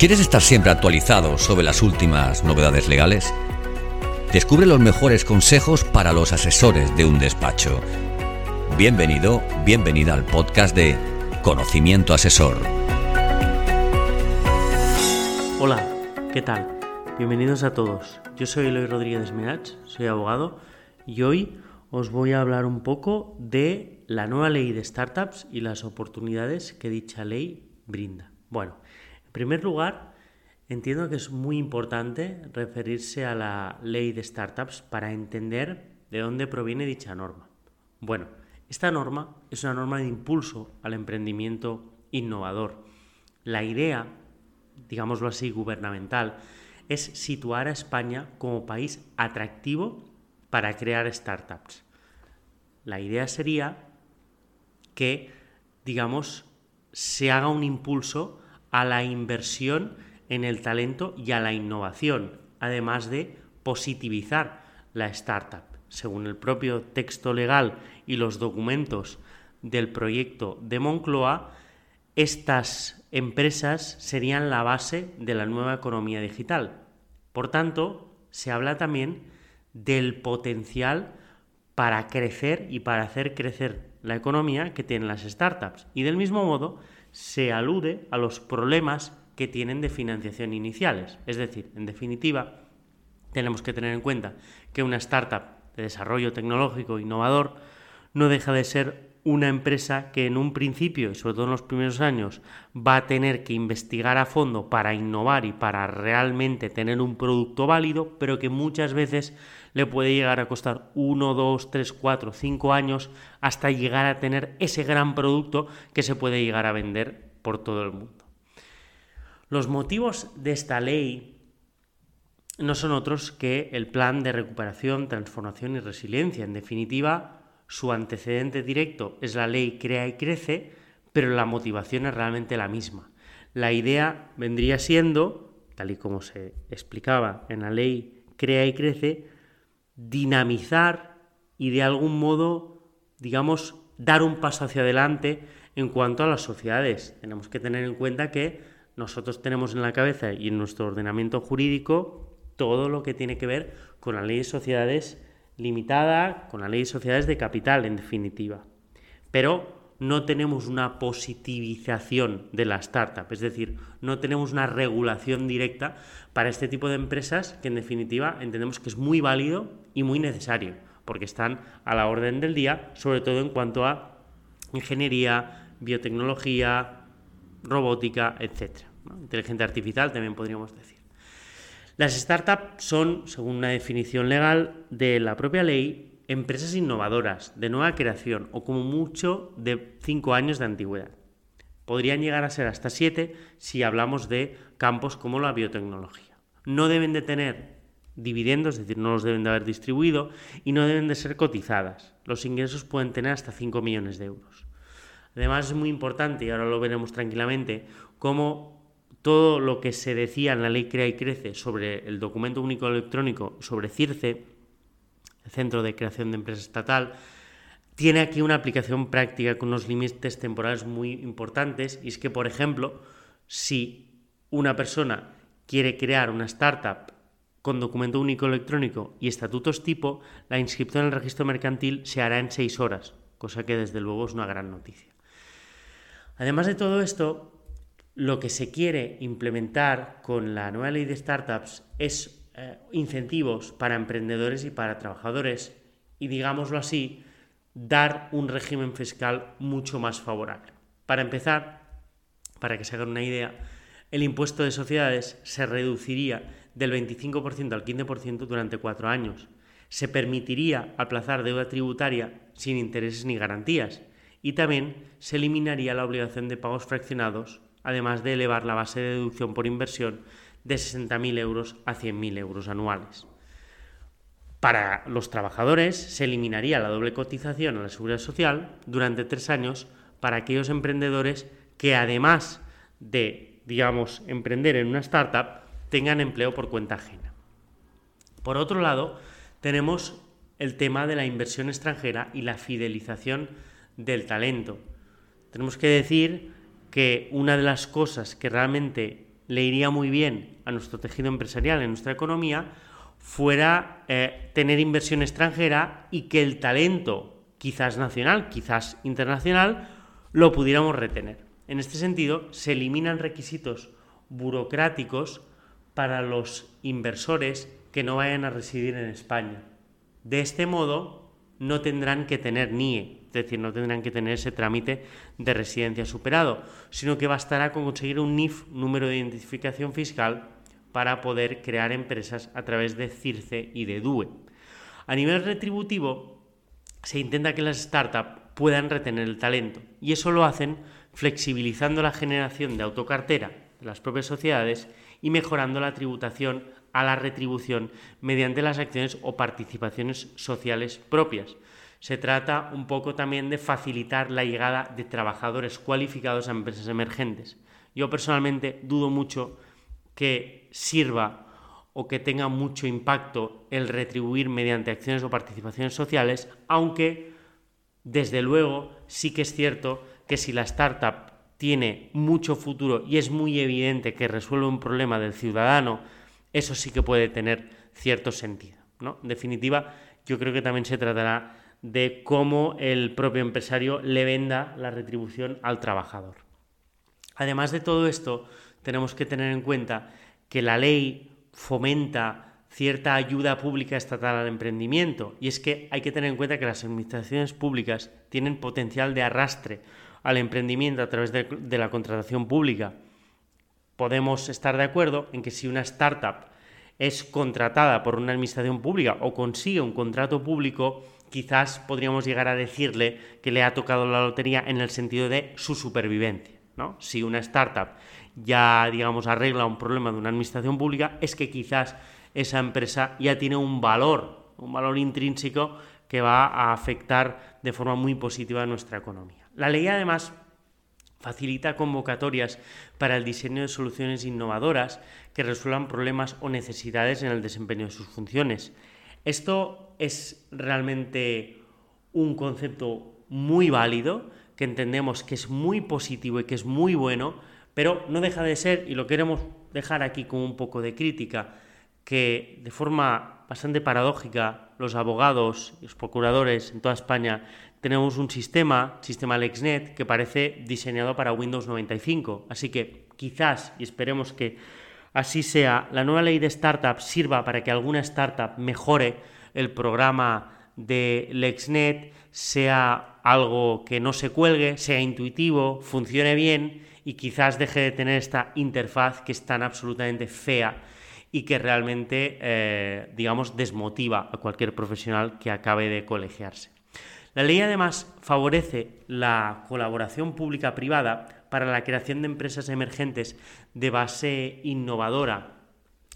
¿Quieres estar siempre actualizado sobre las últimas novedades legales? Descubre los mejores consejos para los asesores de un despacho. Bienvenido, bienvenida al podcast de Conocimiento Asesor. Hola, ¿qué tal? Bienvenidos a todos. Yo soy Eloy Rodríguez Mirach, soy abogado y hoy os voy a hablar un poco de la nueva ley de startups y las oportunidades que dicha ley brinda. Bueno, en primer lugar, entiendo que es muy importante referirse a la ley de startups para entender de dónde proviene dicha norma. Bueno, esta norma es una norma de impulso al emprendimiento innovador. La idea, digámoslo así, gubernamental, es situar a España como país atractivo para crear startups. La idea sería que, digamos, se haga un impulso a la inversión en el talento y a la innovación, además de positivizar la startup. Según el propio texto legal y los documentos del proyecto de Moncloa, estas empresas serían la base de la nueva economía digital. Por tanto, se habla también del potencial para crecer y para hacer crecer la economía que tienen las startups. Y del mismo modo, se alude a los problemas que tienen de financiación iniciales. Es decir, en definitiva, tenemos que tener en cuenta que una startup de desarrollo tecnológico innovador no deja de ser una empresa que en un principio, y sobre todo en los primeros años, va a tener que investigar a fondo para innovar y para realmente tener un producto válido, pero que muchas veces le puede llegar a costar uno, dos, tres, cuatro, cinco años hasta llegar a tener ese gran producto que se puede llegar a vender por todo el mundo. Los motivos de esta ley no son otros que el plan de recuperación, transformación y resiliencia. En definitiva, su antecedente directo es la ley Crea y Crece, pero la motivación es realmente la misma. La idea vendría siendo, tal y como se explicaba en la ley Crea y Crece, dinamizar y de algún modo, digamos, dar un paso hacia adelante en cuanto a las sociedades. Tenemos que tener en cuenta que nosotros tenemos en la cabeza y en nuestro ordenamiento jurídico todo lo que tiene que ver con la ley de sociedades limitada, con la ley de sociedades de capital, en definitiva. Pero no tenemos una positivización de la startup, es decir, no tenemos una regulación directa para este tipo de empresas que en definitiva entendemos que es muy válido y muy necesario, porque están a la orden del día, sobre todo en cuanto a ingeniería, biotecnología, robótica, etc. Inteligencia artificial también podríamos decir. Las startups son, según una definición legal de la propia ley, empresas innovadoras, de nueva creación o como mucho de cinco años de antigüedad. Podrían llegar a ser hasta siete si hablamos de campos como la biotecnología. No deben de tener dividendos, es decir, no los deben de haber distribuido y no deben de ser cotizadas. Los ingresos pueden tener hasta 5 millones de euros. Además es muy importante, y ahora lo veremos tranquilamente, cómo todo lo que se decía en la ley Crea y Crece sobre el documento único electrónico, sobre CIRCE, el Centro de Creación de Empresa Estatal, tiene aquí una aplicación práctica con unos límites temporales muy importantes y es que, por ejemplo, si una persona quiere crear una startup con documento único electrónico y estatutos tipo, la inscripción en el registro mercantil se hará en seis horas, cosa que desde luego es una gran noticia. Además de todo esto, lo que se quiere implementar con la nueva ley de startups es eh, incentivos para emprendedores y para trabajadores y, digámoslo así, dar un régimen fiscal mucho más favorable. Para empezar, para que se hagan una idea, el impuesto de sociedades se reduciría del 25% al 15% durante cuatro años. Se permitiría aplazar deuda tributaria sin intereses ni garantías y también se eliminaría la obligación de pagos fraccionados, además de elevar la base de deducción por inversión de 60.000 euros a 100.000 euros anuales. Para los trabajadores se eliminaría la doble cotización a la seguridad social durante tres años para aquellos emprendedores que además de, digamos, emprender en una startup, tengan empleo por cuenta ajena. Por otro lado, tenemos el tema de la inversión extranjera y la fidelización del talento. Tenemos que decir que una de las cosas que realmente le iría muy bien a nuestro tejido empresarial, en nuestra economía, fuera eh, tener inversión extranjera y que el talento, quizás nacional, quizás internacional, lo pudiéramos retener. En este sentido, se eliminan requisitos burocráticos para los inversores que no vayan a residir en España. De este modo, no tendrán que tener NIE, es decir, no tendrán que tener ese trámite de residencia superado, sino que bastará con conseguir un NIF, número de identificación fiscal, para poder crear empresas a través de CIRCE y de DUE. A nivel retributivo, se intenta que las startups puedan retener el talento y eso lo hacen flexibilizando la generación de autocartera de las propias sociedades y mejorando la tributación a la retribución mediante las acciones o participaciones sociales propias. Se trata un poco también de facilitar la llegada de trabajadores cualificados a empresas emergentes. Yo personalmente dudo mucho que sirva o que tenga mucho impacto el retribuir mediante acciones o participaciones sociales, aunque desde luego sí que es cierto que si la startup tiene mucho futuro y es muy evidente que resuelve un problema del ciudadano, eso sí que puede tener cierto sentido. ¿no? En definitiva, yo creo que también se tratará de cómo el propio empresario le venda la retribución al trabajador. Además de todo esto, tenemos que tener en cuenta que la ley fomenta cierta ayuda pública estatal al emprendimiento y es que hay que tener en cuenta que las administraciones públicas tienen potencial de arrastre al emprendimiento a través de, de la contratación pública. Podemos estar de acuerdo en que si una startup es contratada por una administración pública o consigue un contrato público, quizás podríamos llegar a decirle que le ha tocado la lotería en el sentido de su supervivencia. ¿no? Si una startup ya, digamos, arregla un problema de una administración pública, es que quizás esa empresa ya tiene un valor, un valor intrínseco que va a afectar de forma muy positiva a nuestra economía. La ley además facilita convocatorias para el diseño de soluciones innovadoras que resuelvan problemas o necesidades en el desempeño de sus funciones. Esto es realmente un concepto muy válido, que entendemos que es muy positivo y que es muy bueno, pero no deja de ser, y lo queremos dejar aquí como un poco de crítica, que de forma bastante paradójica los abogados los procuradores en toda España tenemos un sistema, sistema LexNet, que parece diseñado para Windows 95. Así que quizás, y esperemos que así sea, la nueva ley de startups sirva para que alguna startup mejore el programa de LexNet, sea algo que no se cuelgue, sea intuitivo, funcione bien y quizás deje de tener esta interfaz que es tan absolutamente fea y que realmente, eh, digamos, desmotiva a cualquier profesional que acabe de colegiarse. La ley además favorece la colaboración pública-privada para la creación de empresas emergentes de base innovadora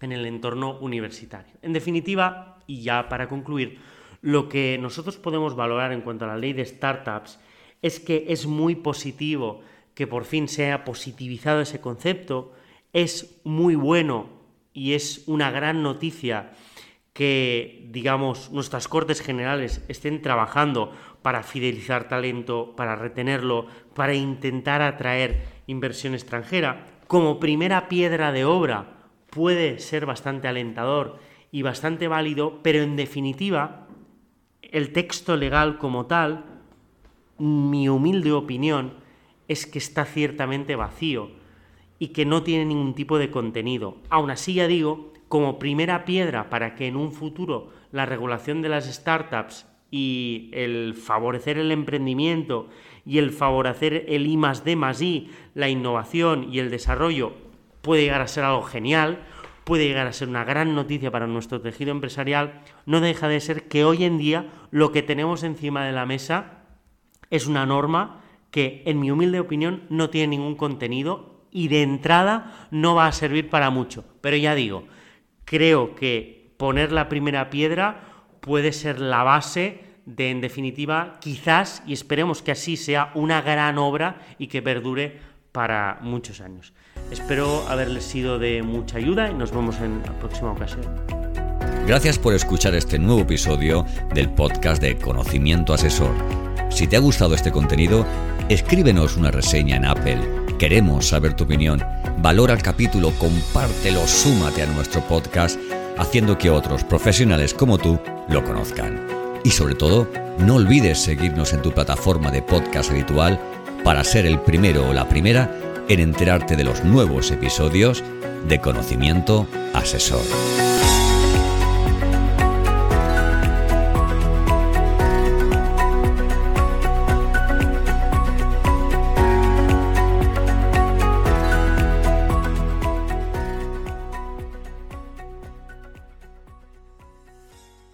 en el entorno universitario. En definitiva, y ya para concluir, lo que nosotros podemos valorar en cuanto a la ley de startups es que es muy positivo que por fin sea positivizado ese concepto, es muy bueno y es una gran noticia que, digamos, nuestras Cortes Generales estén trabajando para fidelizar talento, para retenerlo, para intentar atraer inversión extranjera, como primera piedra de obra puede ser bastante alentador y bastante válido, pero en definitiva, el texto legal como tal, mi humilde opinión, es que está ciertamente vacío y que no tiene ningún tipo de contenido. Aún así, ya digo como primera piedra para que en un futuro la regulación de las startups y el favorecer el emprendimiento y el favorecer el I más D más I, la innovación y el desarrollo puede llegar a ser algo genial, puede llegar a ser una gran noticia para nuestro tejido empresarial, no deja de ser que hoy en día lo que tenemos encima de la mesa es una norma que, en mi humilde opinión, no tiene ningún contenido y de entrada no va a servir para mucho. Pero ya digo, creo que poner la primera piedra puede ser la base de, en definitiva, quizás, y esperemos que así sea, una gran obra y que perdure para muchos años. Espero haberles sido de mucha ayuda y nos vemos en la próxima ocasión. Gracias por escuchar este nuevo episodio del podcast de Conocimiento Asesor. Si te ha gustado este contenido, escríbenos una reseña en Apple Queremos saber tu opinión. Valora el capítulo, compártelo, súmate a nuestro podcast, haciendo que otros profesionales como tú lo conozcan. Y sobre todo, no olvides seguirnos en tu plataforma de podcast habitual para ser el primero o la primera en enterarte de los nuevos episodios de Conocimiento Asesor.